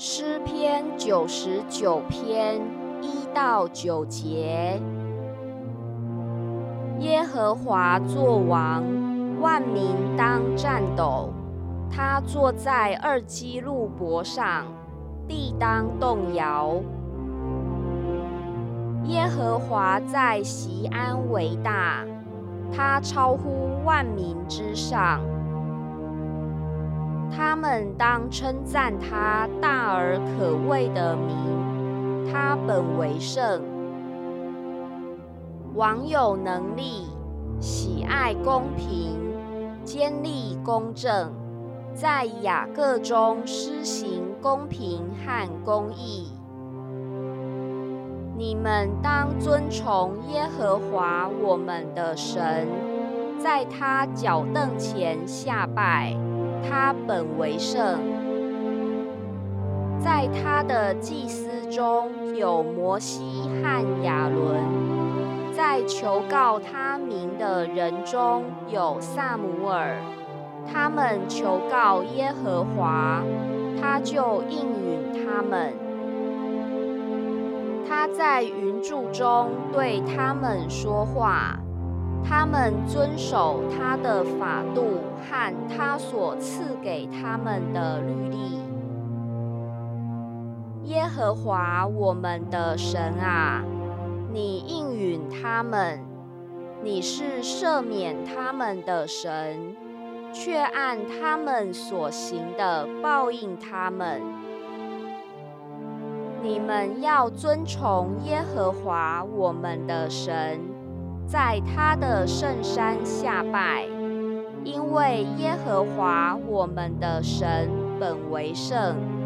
诗篇九十九篇一到九节：耶和华作王，万民当战斗。他坐在二基路伯上，地当动摇。耶和华在西安为大，他超乎万民之上。他们当称赞他大而可畏的名，他本为圣。王有能力，喜爱公平，坚立公正，在雅各中施行公平和公义。你们当尊崇耶和华我们的神，在他脚凳前下拜。他本为圣，在他的祭司中有摩西和亚伦，在求告他名的人中有萨姆尔，他们求告耶和华，他就应允他们。他在云柱中对他们说话。他们遵守他的法度和他所赐给他们的律例。耶和华我们的神啊，你应允他们，你是赦免他们的神，却按他们所行的报应他们。你们要遵从耶和华我们的神。在他的圣山下拜，因为耶和华我们的神本为圣。